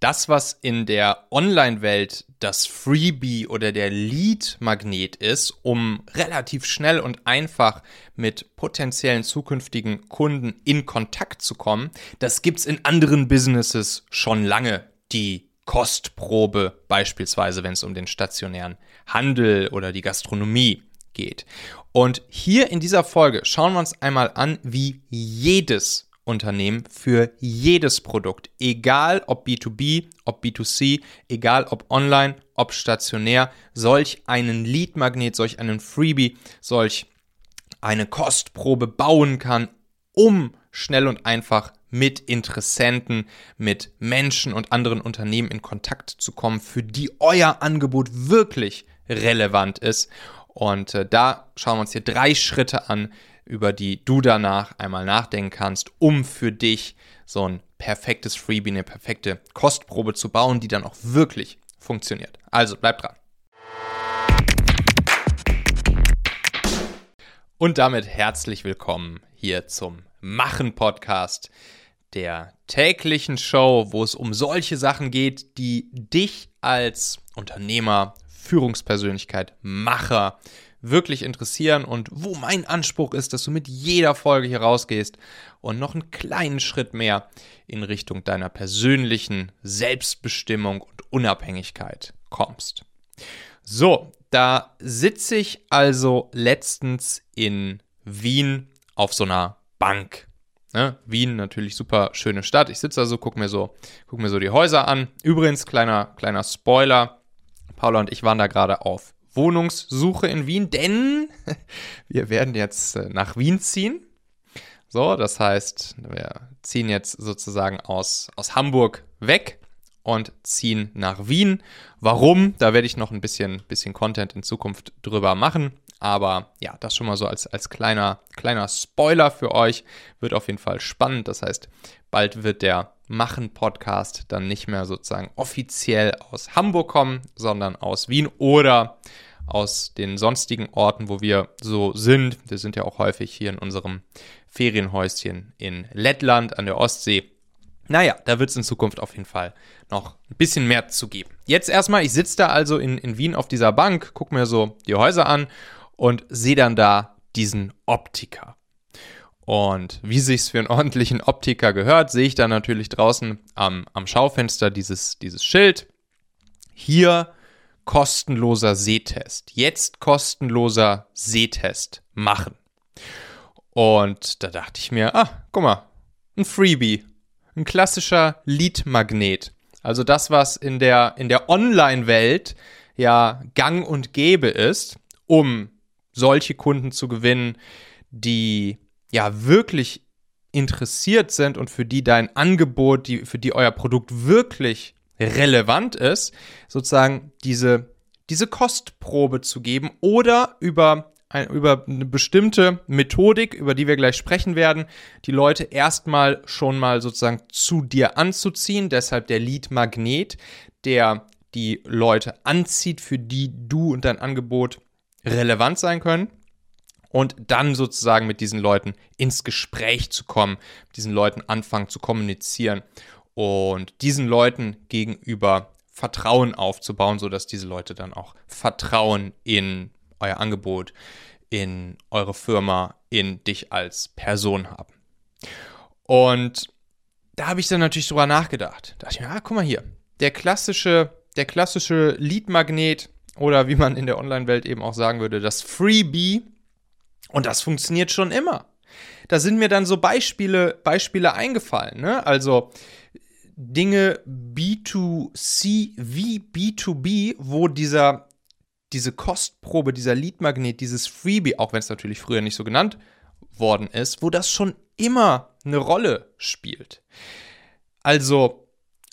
das, was in der Online-Welt das Freebie oder der Lead-Magnet ist, um relativ schnell und einfach mit potenziellen zukünftigen Kunden in Kontakt zu kommen, das gibt's in anderen Businesses schon lange. Die Kostprobe beispielsweise, wenn es um den stationären Handel oder die Gastronomie geht. Und hier in dieser Folge schauen wir uns einmal an, wie jedes Unternehmen für jedes Produkt, egal ob B2B, ob B2C, egal ob online, ob stationär, solch einen Lead-Magnet, solch einen Freebie, solch eine Kostprobe bauen kann, um schnell und einfach mit Interessenten, mit Menschen und anderen Unternehmen in Kontakt zu kommen, für die euer Angebot wirklich relevant ist. Und äh, da schauen wir uns hier drei Schritte an, über die du danach einmal nachdenken kannst, um für dich so ein perfektes Freebie, eine perfekte Kostprobe zu bauen, die dann auch wirklich funktioniert. Also bleib dran. Und damit herzlich willkommen hier zum Machen Podcast, der täglichen Show, wo es um solche Sachen geht, die dich als Unternehmer, Führungspersönlichkeit, Macher, wirklich interessieren und wo mein Anspruch ist, dass du mit jeder Folge hier rausgehst und noch einen kleinen Schritt mehr in Richtung deiner persönlichen Selbstbestimmung und Unabhängigkeit kommst. So, da sitze ich also letztens in Wien auf so einer Bank. Ne? Wien natürlich super schöne Stadt. Ich sitze also, gucke mir so, guck mir so die Häuser an. Übrigens kleiner kleiner Spoiler. Paula und ich waren da gerade auf Wohnungssuche in Wien, denn wir werden jetzt äh, nach Wien ziehen. So, das heißt, wir ziehen jetzt sozusagen aus, aus Hamburg weg und ziehen nach Wien. Warum? Da werde ich noch ein bisschen, bisschen Content in Zukunft drüber machen. Aber ja, das schon mal so als, als kleiner, kleiner Spoiler für euch. Wird auf jeden Fall spannend. Das heißt, bald wird der Machen-Podcast dann nicht mehr sozusagen offiziell aus Hamburg kommen, sondern aus Wien oder aus den sonstigen Orten, wo wir so sind. Wir sind ja auch häufig hier in unserem Ferienhäuschen in Lettland an der Ostsee. Naja, da wird es in Zukunft auf jeden Fall noch ein bisschen mehr zu geben. Jetzt erstmal, ich sitze da also in, in Wien auf dieser Bank, gucke mir so die Häuser an und sehe dann da diesen Optiker. Und wie sich's für einen ordentlichen Optiker gehört, sehe ich dann natürlich draußen am, am Schaufenster dieses, dieses Schild. Hier kostenloser Sehtest. Jetzt kostenloser Sehtest machen. Und da dachte ich mir, ah, guck mal, ein Freebie. Ein klassischer Lead-Magnet. Also das, was in der, in der Online-Welt ja gang und gäbe ist, um solche Kunden zu gewinnen, die ja wirklich interessiert sind und für die dein Angebot, die, für die euer Produkt wirklich relevant ist, sozusagen diese, diese Kostprobe zu geben oder über, ein, über eine bestimmte Methodik, über die wir gleich sprechen werden, die Leute erstmal schon mal sozusagen zu dir anzuziehen. Deshalb der Lead-Magnet, der die Leute anzieht, für die du und dein Angebot relevant sein können und dann sozusagen mit diesen Leuten ins Gespräch zu kommen, mit diesen Leuten anfangen zu kommunizieren und diesen Leuten gegenüber Vertrauen aufzubauen, sodass diese Leute dann auch Vertrauen in euer Angebot, in eure Firma, in dich als Person haben. Und da habe ich dann natürlich drüber nachgedacht. Da dachte ich mir, ah, guck mal hier, der klassische, der klassische Lead-Magnet oder wie man in der Online-Welt eben auch sagen würde, das Freebie. Und das funktioniert schon immer. Da sind mir dann so Beispiele, Beispiele eingefallen. Ne? Also Dinge B2C wie B2B, wo dieser, diese Kostprobe, dieser Leadmagnet, dieses Freebie, auch wenn es natürlich früher nicht so genannt worden ist, wo das schon immer eine Rolle spielt. Also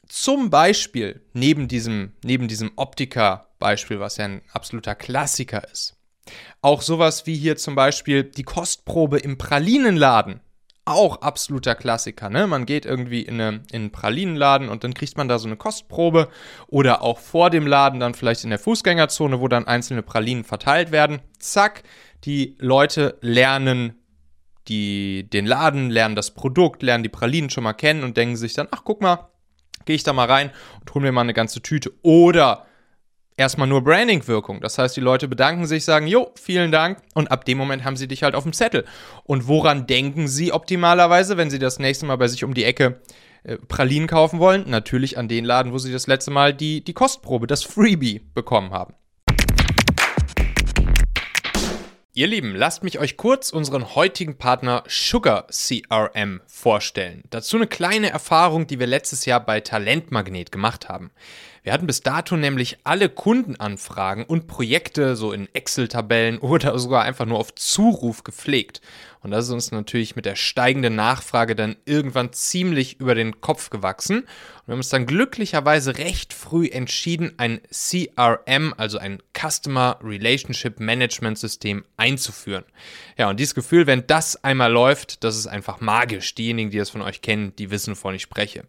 zum Beispiel neben diesem, neben diesem Optiker-Beispiel, was ja ein absoluter Klassiker ist, auch sowas wie hier zum Beispiel die Kostprobe im Pralinenladen auch absoluter Klassiker. Ne? Man geht irgendwie in, eine, in einen Pralinenladen und dann kriegt man da so eine Kostprobe oder auch vor dem Laden dann vielleicht in der Fußgängerzone, wo dann einzelne Pralinen verteilt werden. Zack, die Leute lernen die, den Laden, lernen das Produkt, lernen die Pralinen schon mal kennen und denken sich dann, ach guck mal, gehe ich da mal rein und hole mir mal eine ganze Tüte. Oder erstmal nur Branding-Wirkung. Das heißt, die Leute bedanken sich, sagen, jo, vielen Dank. Und ab dem Moment haben sie dich halt auf dem Zettel. Und woran denken sie optimalerweise, wenn sie das nächste Mal bei sich um die Ecke äh, Pralinen kaufen wollen? Natürlich an den Laden, wo sie das letzte Mal die, die Kostprobe, das Freebie bekommen haben. Ihr Lieben, lasst mich euch kurz unseren heutigen Partner Sugar CRM vorstellen. Dazu eine kleine Erfahrung, die wir letztes Jahr bei Talentmagnet gemacht haben. Wir hatten bis dato nämlich alle Kundenanfragen und Projekte so in Excel-Tabellen oder sogar einfach nur auf Zuruf gepflegt. Und das ist uns natürlich mit der steigenden Nachfrage dann irgendwann ziemlich über den Kopf gewachsen. Und wir haben uns dann glücklicherweise recht früh entschieden, ein CRM, also ein Customer Relationship Management System einzuführen. Ja, und dieses Gefühl, wenn das einmal läuft, das ist einfach magisch. Diejenigen, die das von euch kennen, die wissen, wovon ich spreche.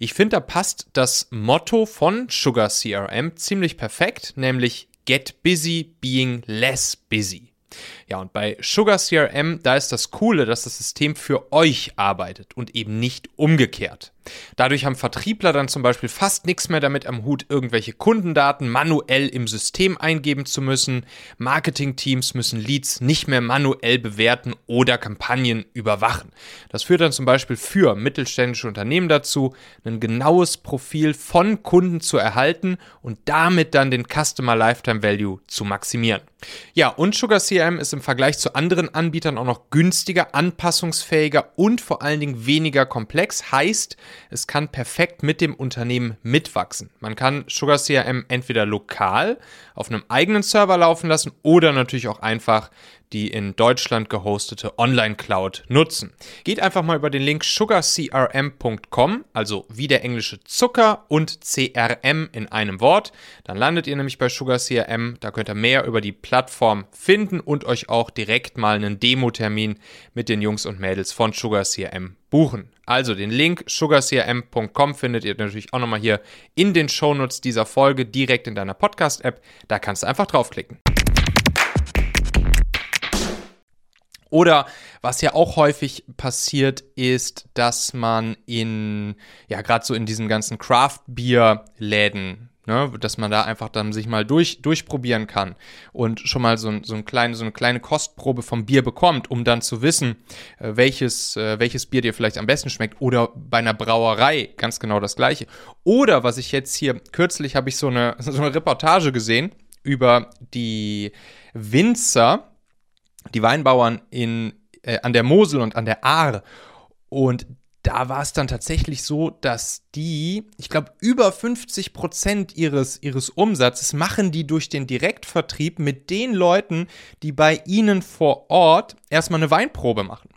Ich finde, da passt das Motto von Sugar CRM ziemlich perfekt, nämlich Get Busy Being Less Busy. Ja, und bei Sugar CRM, da ist das Coole, dass das System für euch arbeitet und eben nicht umgekehrt. Dadurch haben Vertriebler dann zum Beispiel fast nichts mehr damit am Hut, irgendwelche Kundendaten manuell im System eingeben zu müssen. Marketingteams müssen Leads nicht mehr manuell bewerten oder Kampagnen überwachen. Das führt dann zum Beispiel für mittelständische Unternehmen dazu, ein genaues Profil von Kunden zu erhalten und damit dann den Customer Lifetime Value zu maximieren. Ja, und Sugar CRM ist im Vergleich zu anderen Anbietern auch noch günstiger, anpassungsfähiger und vor allen Dingen weniger komplex. Heißt, es kann perfekt mit dem Unternehmen mitwachsen. Man kann Sugar CRM entweder lokal auf einem eigenen Server laufen lassen oder natürlich auch einfach die in Deutschland gehostete Online-Cloud nutzen. Geht einfach mal über den Link sugarcrm.com, also wie der englische Zucker und CRM in einem Wort. Dann landet ihr nämlich bei Sugar CRM. Da könnt ihr mehr über die Plattform finden und euch auch direkt mal einen Demo-Termin mit den Jungs und Mädels von Sugar CRM buchen. Also den Link sugarcrm.com findet ihr natürlich auch nochmal hier in den Shownotes dieser Folge direkt in deiner Podcast-App. Da kannst du einfach draufklicken. Oder was ja auch häufig passiert, ist, dass man in, ja, gerade so in diesen ganzen Craft-Bier-Läden, ne, dass man da einfach dann sich mal durch, durchprobieren kann und schon mal so, so, ein kleine, so eine kleine Kostprobe vom Bier bekommt, um dann zu wissen, äh, welches, äh, welches Bier dir vielleicht am besten schmeckt. Oder bei einer Brauerei ganz genau das gleiche. Oder was ich jetzt hier, kürzlich habe ich so eine, so eine Reportage gesehen über die Winzer, die Weinbauern in, äh, an der Mosel und an der Ahr. Und da war es dann tatsächlich so, dass die, ich glaube, über 50 Prozent ihres, ihres Umsatzes machen die durch den Direktvertrieb mit den Leuten, die bei ihnen vor Ort erstmal eine Weinprobe machen.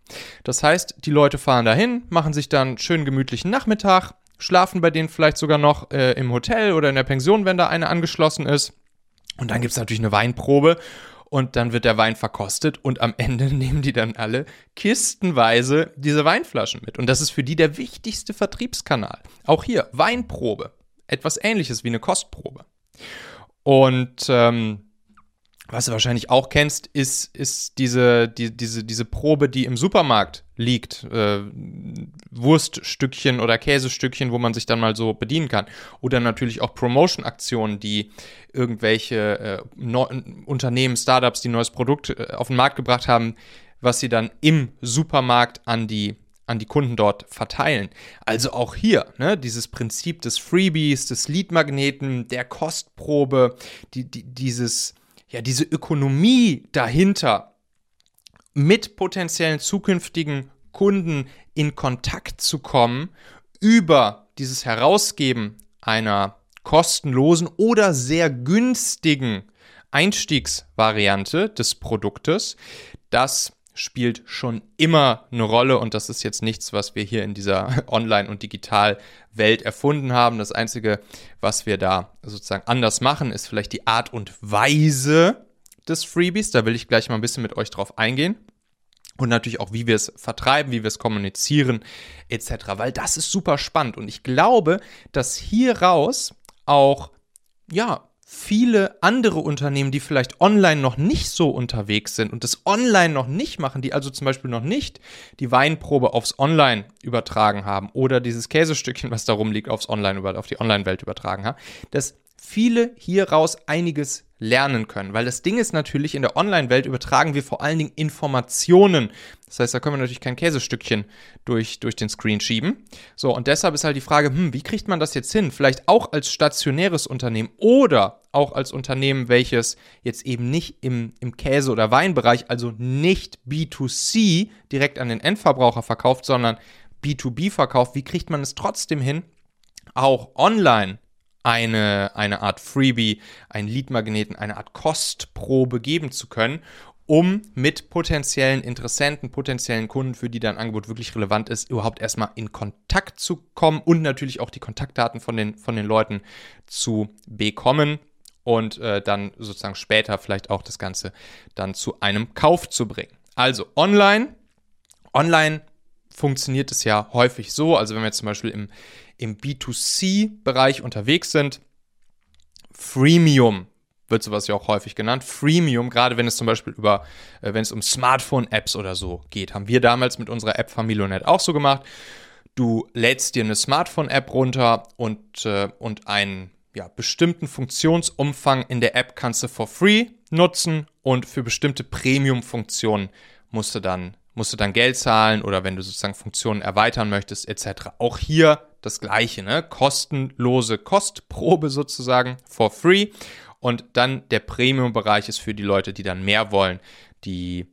Das heißt, die Leute fahren dahin, machen sich dann schön gemütlichen Nachmittag, schlafen bei denen vielleicht sogar noch äh, im Hotel oder in der Pension, wenn da eine angeschlossen ist. Und dann gibt es natürlich eine Weinprobe und dann wird der Wein verkostet und am Ende nehmen die dann alle kistenweise diese Weinflaschen mit. Und das ist für die der wichtigste Vertriebskanal. Auch hier, Weinprobe. Etwas ähnliches wie eine Kostprobe. Und ähm, was du wahrscheinlich auch kennst, ist, ist diese, die, diese, diese Probe, die im Supermarkt liegt. Äh, Wurststückchen oder Käsestückchen, wo man sich dann mal so bedienen kann. Oder natürlich auch Promotion-Aktionen, die irgendwelche äh, no Unternehmen, Startups, die neues Produkt äh, auf den Markt gebracht haben, was sie dann im Supermarkt an die an die Kunden dort verteilen. Also auch hier, ne, dieses Prinzip des Freebies, des Lead-Magneten, der Kostprobe, die, die, dieses, ja, diese Ökonomie dahinter mit potenziellen zukünftigen Kunden in Kontakt zu kommen über dieses Herausgeben einer kostenlosen oder sehr günstigen Einstiegsvariante des Produktes, das spielt schon immer eine Rolle und das ist jetzt nichts, was wir hier in dieser Online- und Digital-Welt erfunden haben. Das Einzige, was wir da sozusagen anders machen, ist vielleicht die Art und Weise des Freebies. Da will ich gleich mal ein bisschen mit euch drauf eingehen. Und natürlich auch, wie wir es vertreiben, wie wir es kommunizieren, etc. Weil das ist super spannend. Und ich glaube, dass hier raus auch, ja, viele andere Unternehmen, die vielleicht online noch nicht so unterwegs sind und das online noch nicht machen, die also zum Beispiel noch nicht die Weinprobe aufs Online übertragen haben oder dieses Käsestückchen, was da rumliegt, aufs Online, auf die Online-Welt übertragen haben, dass viele hieraus einiges lernen können. Weil das Ding ist natürlich, in der Online-Welt übertragen wir vor allen Dingen Informationen. Das heißt, da können wir natürlich kein Käsestückchen durch, durch den Screen schieben. So, und deshalb ist halt die Frage, hm, wie kriegt man das jetzt hin? Vielleicht auch als stationäres Unternehmen oder auch als Unternehmen, welches jetzt eben nicht im, im Käse- oder Weinbereich, also nicht B2C direkt an den Endverbraucher verkauft, sondern B2B verkauft. Wie kriegt man es trotzdem hin, auch online eine, eine Art Freebie, einen Leadmagneten, eine Art Kostprobe geben zu können, um mit potenziellen Interessenten, potenziellen Kunden, für die dein Angebot wirklich relevant ist, überhaupt erstmal in Kontakt zu kommen und natürlich auch die Kontaktdaten von den, von den Leuten zu bekommen und äh, dann sozusagen später vielleicht auch das Ganze dann zu einem Kauf zu bringen. Also online, online funktioniert es ja häufig so, also wenn wir jetzt zum Beispiel im, im B2C-Bereich unterwegs sind, Freemium wird sowas ja auch häufig genannt. Freemium, gerade wenn es zum Beispiel über, äh, wenn es um Smartphone-Apps oder so geht, haben wir damals mit unserer App Familionet auch so gemacht. Du lädst dir eine Smartphone-App runter und, äh, und einen ja, bestimmten Funktionsumfang in der App kannst du for free nutzen und für bestimmte Premium-Funktionen musst du dann musst du dann Geld zahlen oder wenn du sozusagen Funktionen erweitern möchtest, etc. Auch hier das gleiche, ne? Kostenlose Kostprobe sozusagen for free. Und dann der Premium-Bereich ist für die Leute, die dann mehr wollen, die,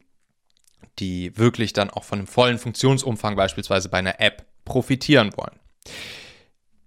die wirklich dann auch von einem vollen Funktionsumfang beispielsweise bei einer App profitieren wollen.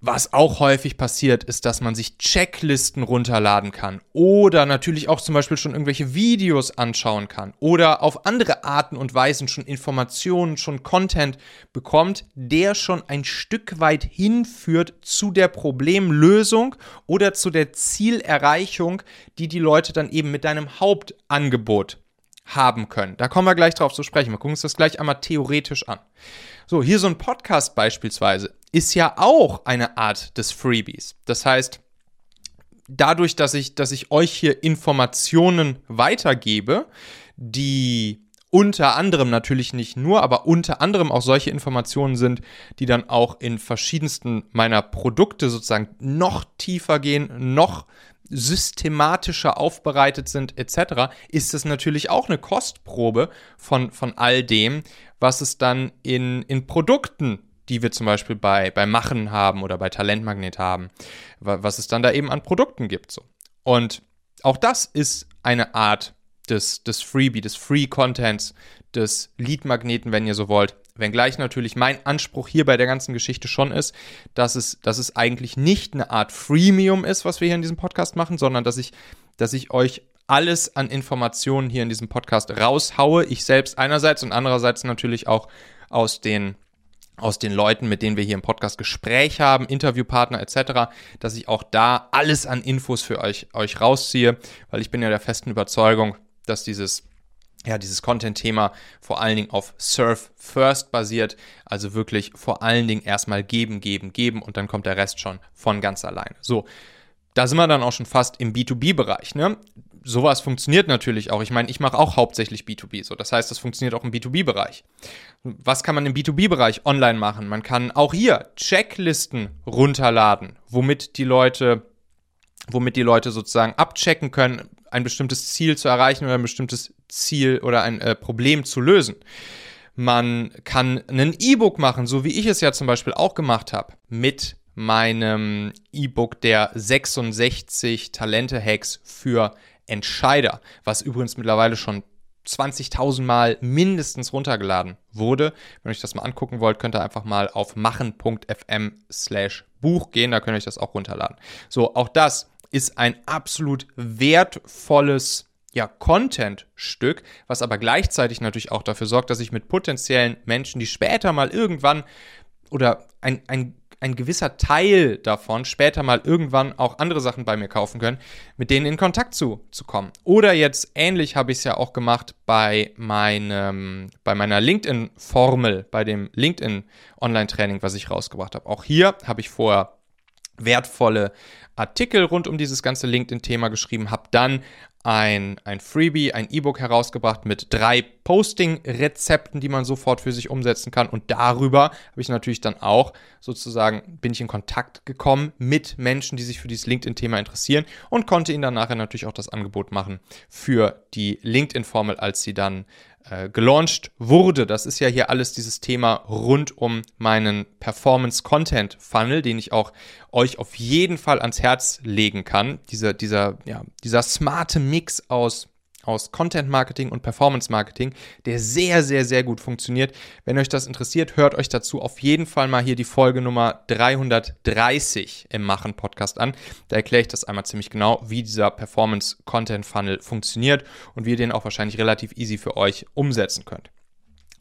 Was auch häufig passiert, ist, dass man sich Checklisten runterladen kann oder natürlich auch zum Beispiel schon irgendwelche Videos anschauen kann oder auf andere Arten und Weisen schon Informationen, schon Content bekommt, der schon ein Stück weit hinführt zu der Problemlösung oder zu der Zielerreichung, die die Leute dann eben mit deinem Hauptangebot haben können. Da kommen wir gleich drauf zu sprechen. Wir gucken uns das gleich einmal theoretisch an. So, hier so ein Podcast beispielsweise ist ja auch eine Art des Freebies. Das heißt, dadurch, dass ich, dass ich euch hier Informationen weitergebe, die unter anderem natürlich nicht nur, aber unter anderem auch solche Informationen sind, die dann auch in verschiedensten meiner Produkte sozusagen noch tiefer gehen, noch systematischer aufbereitet sind etc., ist es natürlich auch eine Kostprobe von, von all dem, was es dann in, in Produkten, die wir zum Beispiel bei, bei Machen haben oder bei Talentmagnet haben, was es dann da eben an Produkten gibt. So. Und auch das ist eine Art des, des Freebie, des Free-Contents, des Lead-Magneten, wenn ihr so wollt. Wenngleich natürlich mein Anspruch hier bei der ganzen Geschichte schon ist, dass es, dass es eigentlich nicht eine Art Freemium ist, was wir hier in diesem Podcast machen, sondern dass ich, dass ich euch alles an Informationen hier in diesem Podcast raushaue. Ich selbst einerseits und andererseits natürlich auch aus den aus den Leuten, mit denen wir hier im Podcast Gespräch haben, Interviewpartner etc., dass ich auch da alles an Infos für euch, euch rausziehe, weil ich bin ja der festen Überzeugung, dass dieses ja, dieses Content-Thema vor allen Dingen auf Surf First basiert, also wirklich vor allen Dingen erstmal geben, geben, geben und dann kommt der Rest schon von ganz alleine. So, da sind wir dann auch schon fast im B2B-Bereich. Ne? Sowas funktioniert natürlich auch. Ich meine, ich mache auch hauptsächlich B2B. So, das heißt, das funktioniert auch im B2B-Bereich. Was kann man im B2B-Bereich online machen? Man kann auch hier Checklisten runterladen, womit die Leute womit die Leute sozusagen abchecken können, ein bestimmtes Ziel zu erreichen oder ein bestimmtes Ziel oder ein äh, Problem zu lösen. Man kann ein E-Book machen, so wie ich es ja zum Beispiel auch gemacht habe, mit meinem E-Book der 66 Talente-Hacks für Entscheider, was übrigens mittlerweile schon 20.000 Mal mindestens runtergeladen wurde. Wenn ihr euch das mal angucken wollt, könnt ihr einfach mal auf machen.fm slash Buch gehen, da könnt ihr euch das auch runterladen. So, auch das ist ein absolut wertvolles ja, Content-Stück, was aber gleichzeitig natürlich auch dafür sorgt, dass ich mit potenziellen Menschen, die später mal irgendwann oder ein, ein, ein gewisser Teil davon später mal irgendwann auch andere Sachen bei mir kaufen können, mit denen in Kontakt zu, zu kommen. Oder jetzt ähnlich habe ich es ja auch gemacht bei meinem, bei meiner LinkedIn-Formel, bei dem LinkedIn-Online-Training, was ich rausgebracht habe. Auch hier habe ich vorher wertvolle Artikel rund um dieses ganze LinkedIn-Thema geschrieben, habe dann ein, ein Freebie, ein E-Book herausgebracht mit drei Posting-Rezepten, die man sofort für sich umsetzen kann. Und darüber habe ich natürlich dann auch sozusagen, bin ich in Kontakt gekommen mit Menschen, die sich für dieses LinkedIn-Thema interessieren und konnte ihnen dann nachher natürlich auch das Angebot machen für die LinkedIn-Formel, als sie dann äh, gelauncht wurde. Das ist ja hier alles dieses Thema rund um meinen Performance Content Funnel, den ich auch euch auf jeden Fall ans Herz legen kann. Dieser, dieser, ja, dieser smarte Mix aus aus Content Marketing und Performance Marketing, der sehr, sehr, sehr gut funktioniert. Wenn euch das interessiert, hört euch dazu auf jeden Fall mal hier die Folge Nummer 330 im Machen Podcast an. Da erkläre ich das einmal ziemlich genau, wie dieser Performance Content Funnel funktioniert und wie ihr den auch wahrscheinlich relativ easy für euch umsetzen könnt.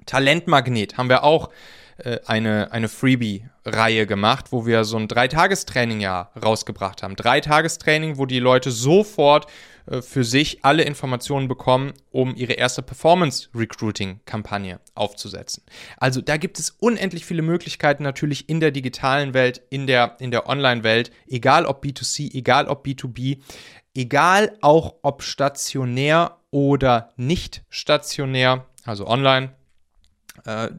Talentmagnet haben wir auch äh, eine, eine Freebie-Reihe gemacht, wo wir so ein Dreitagestraining ja rausgebracht haben. Dreitagestraining, wo die Leute sofort für sich alle Informationen bekommen, um ihre erste Performance-Recruiting-Kampagne aufzusetzen. Also da gibt es unendlich viele Möglichkeiten natürlich in der digitalen Welt, in der, in der Online-Welt, egal ob B2C, egal ob B2B, egal auch ob stationär oder nicht stationär, also online, äh,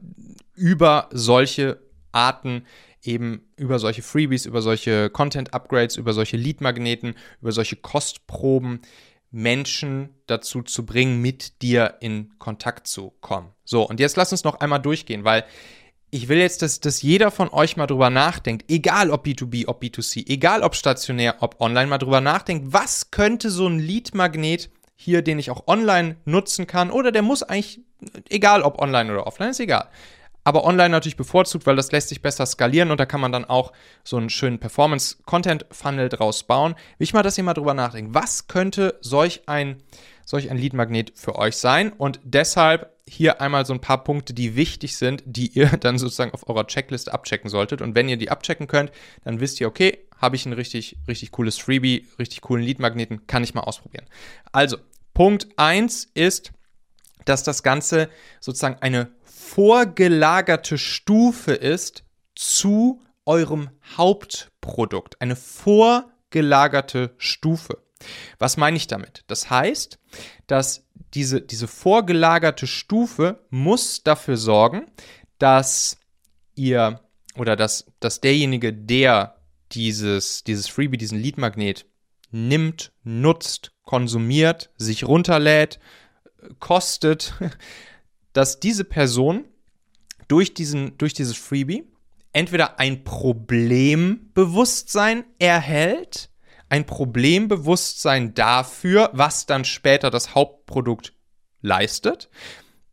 über solche Arten eben über solche Freebies, über solche Content-Upgrades, über solche Lead-Magneten, über solche Kostproben Menschen dazu zu bringen, mit dir in Kontakt zu kommen. So, und jetzt lass uns noch einmal durchgehen, weil ich will jetzt, dass, dass jeder von euch mal drüber nachdenkt, egal ob B2B, ob B2C, egal ob stationär, ob online, mal drüber nachdenkt, was könnte so ein Lead-Magnet hier, den ich auch online nutzen kann, oder der muss eigentlich, egal ob online oder offline, ist egal aber online natürlich bevorzugt, weil das lässt sich besser skalieren und da kann man dann auch so einen schönen Performance-Content-Funnel draus bauen. Will ich mal, dass ihr mal drüber nachdenkt. Was könnte solch ein, solch ein Lead-Magnet für euch sein? Und deshalb hier einmal so ein paar Punkte, die wichtig sind, die ihr dann sozusagen auf eurer Checkliste abchecken solltet. Und wenn ihr die abchecken könnt, dann wisst ihr, okay, habe ich ein richtig, richtig cooles Freebie, richtig coolen Lead-Magneten, kann ich mal ausprobieren. Also, Punkt 1 ist, dass das Ganze sozusagen eine vorgelagerte Stufe ist zu eurem Hauptprodukt. Eine vorgelagerte Stufe. Was meine ich damit? Das heißt, dass diese, diese vorgelagerte Stufe muss dafür sorgen, dass ihr oder dass, dass derjenige, der dieses, dieses Freebie, diesen Lead-Magnet nimmt, nutzt, konsumiert, sich runterlädt, kostet, dass diese Person durch, diesen, durch dieses Freebie entweder ein Problembewusstsein erhält, ein Problembewusstsein dafür, was dann später das Hauptprodukt leistet.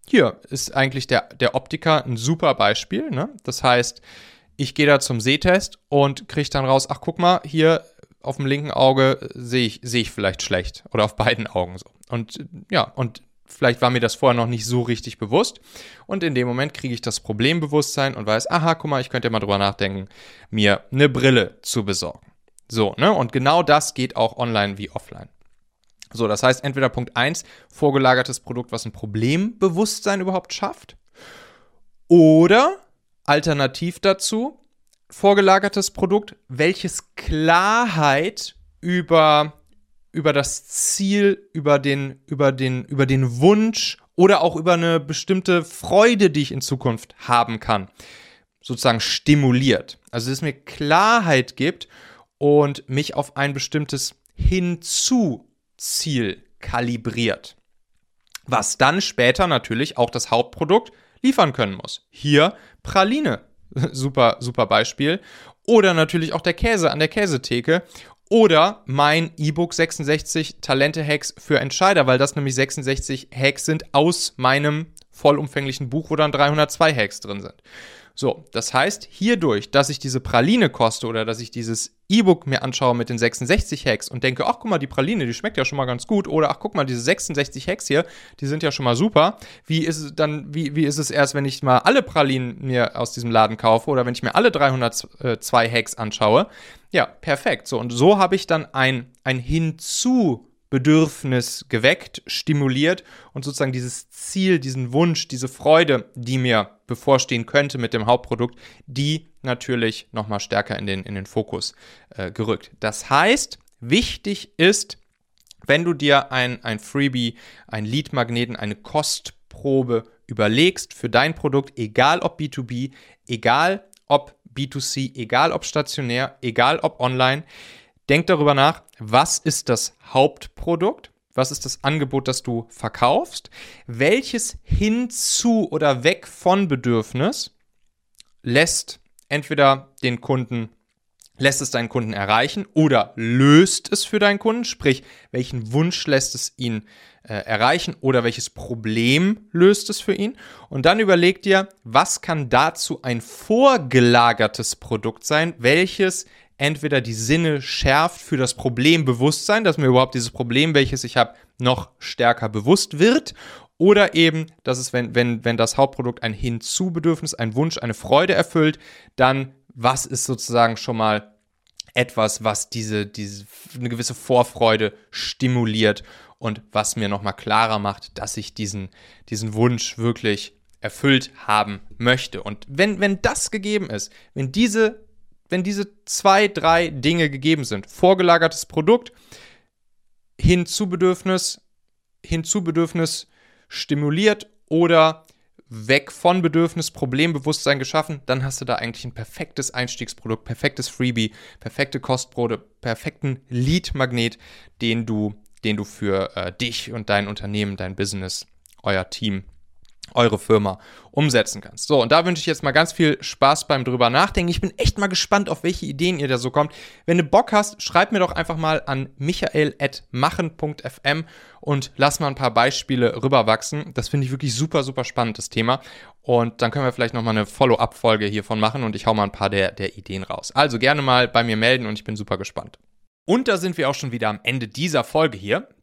Hier ist eigentlich der, der Optiker ein super Beispiel. Ne? Das heißt, ich gehe da zum Sehtest und kriege dann raus, ach guck mal, hier auf dem linken Auge sehe ich, seh ich vielleicht schlecht oder auf beiden Augen so. Und ja, und Vielleicht war mir das vorher noch nicht so richtig bewusst. Und in dem Moment kriege ich das Problembewusstsein und weiß, aha, guck mal, ich könnte ja mal drüber nachdenken, mir eine Brille zu besorgen. So, ne? Und genau das geht auch online wie offline. So, das heißt, entweder Punkt 1, vorgelagertes Produkt, was ein Problembewusstsein überhaupt schafft. Oder alternativ dazu, vorgelagertes Produkt, welches Klarheit über über das Ziel, über den, über den, über den Wunsch oder auch über eine bestimmte Freude, die ich in Zukunft haben kann, sozusagen stimuliert. Also, dass es mir Klarheit gibt und mich auf ein bestimmtes Hinzu-Ziel kalibriert. Was dann später natürlich auch das Hauptprodukt liefern können muss. Hier Praline. super, super Beispiel. Oder natürlich auch der Käse an der Käsetheke oder mein E-Book 66 Talente-Hacks für Entscheider, weil das nämlich 66 Hacks sind aus meinem vollumfänglichen Buch, wo dann 302 Hacks drin sind. So, das heißt, hierdurch, dass ich diese Praline koste oder dass ich dieses E-Book mir anschaue mit den 66 Hacks und denke, ach guck mal, die Praline, die schmeckt ja schon mal ganz gut oder ach guck mal, diese 66 Hacks hier, die sind ja schon mal super. Wie ist es dann, wie, wie ist es erst, wenn ich mal alle Pralinen mir aus diesem Laden kaufe oder wenn ich mir alle 302 Hacks anschaue? Ja, perfekt. So, und so habe ich dann ein, ein Hinzu Bedürfnis geweckt, stimuliert und sozusagen dieses Ziel, diesen Wunsch, diese Freude, die mir bevorstehen könnte mit dem Hauptprodukt, die natürlich nochmal stärker in den, in den Fokus äh, gerückt. Das heißt, wichtig ist, wenn du dir ein, ein Freebie, ein Lead-Magneten, eine Kostprobe überlegst für dein Produkt, egal ob B2B, egal ob B2C, egal ob stationär, egal ob online, denk darüber nach, was ist das Hauptprodukt? Was ist das Angebot, das du verkaufst? Welches hinzu oder weg von Bedürfnis lässt entweder den Kunden lässt es deinen Kunden erreichen oder löst es für deinen Kunden, sprich, welchen Wunsch lässt es ihn äh, erreichen oder welches Problem löst es für ihn. Und dann überleg dir, was kann dazu ein vorgelagertes Produkt sein, welches entweder die Sinne schärft für das Problembewusstsein, dass mir überhaupt dieses Problem, welches ich habe, noch stärker bewusst wird oder eben, dass es, wenn, wenn, wenn das Hauptprodukt ein Hinzubedürfnis, ein Wunsch, eine Freude erfüllt, dann was ist sozusagen schon mal etwas, was diese, diese eine gewisse Vorfreude stimuliert und was mir nochmal klarer macht, dass ich diesen, diesen Wunsch wirklich erfüllt haben möchte. Und wenn, wenn das gegeben ist, wenn diese, wenn diese zwei, drei Dinge gegeben sind, vorgelagertes Produkt, Hinzubedürfnis, Hinzubedürfnis stimuliert oder weg von Bedürfnis, Problembewusstsein geschaffen, dann hast du da eigentlich ein perfektes Einstiegsprodukt, perfektes Freebie, perfekte Kostbrote, perfekten Lead-Magnet, den du, den du für äh, dich und dein Unternehmen, dein Business, euer Team eure Firma umsetzen kannst. So, und da wünsche ich jetzt mal ganz viel Spaß beim drüber nachdenken. Ich bin echt mal gespannt, auf welche Ideen ihr da so kommt. Wenn du Bock hast, schreib mir doch einfach mal an michael.machen.fm und lass mal ein paar Beispiele rüberwachsen. Das finde ich wirklich super, super spannend, das Thema. Und dann können wir vielleicht nochmal eine Follow-up-Folge hiervon machen und ich hau mal ein paar der, der Ideen raus. Also gerne mal bei mir melden und ich bin super gespannt. Und da sind wir auch schon wieder am Ende dieser Folge hier.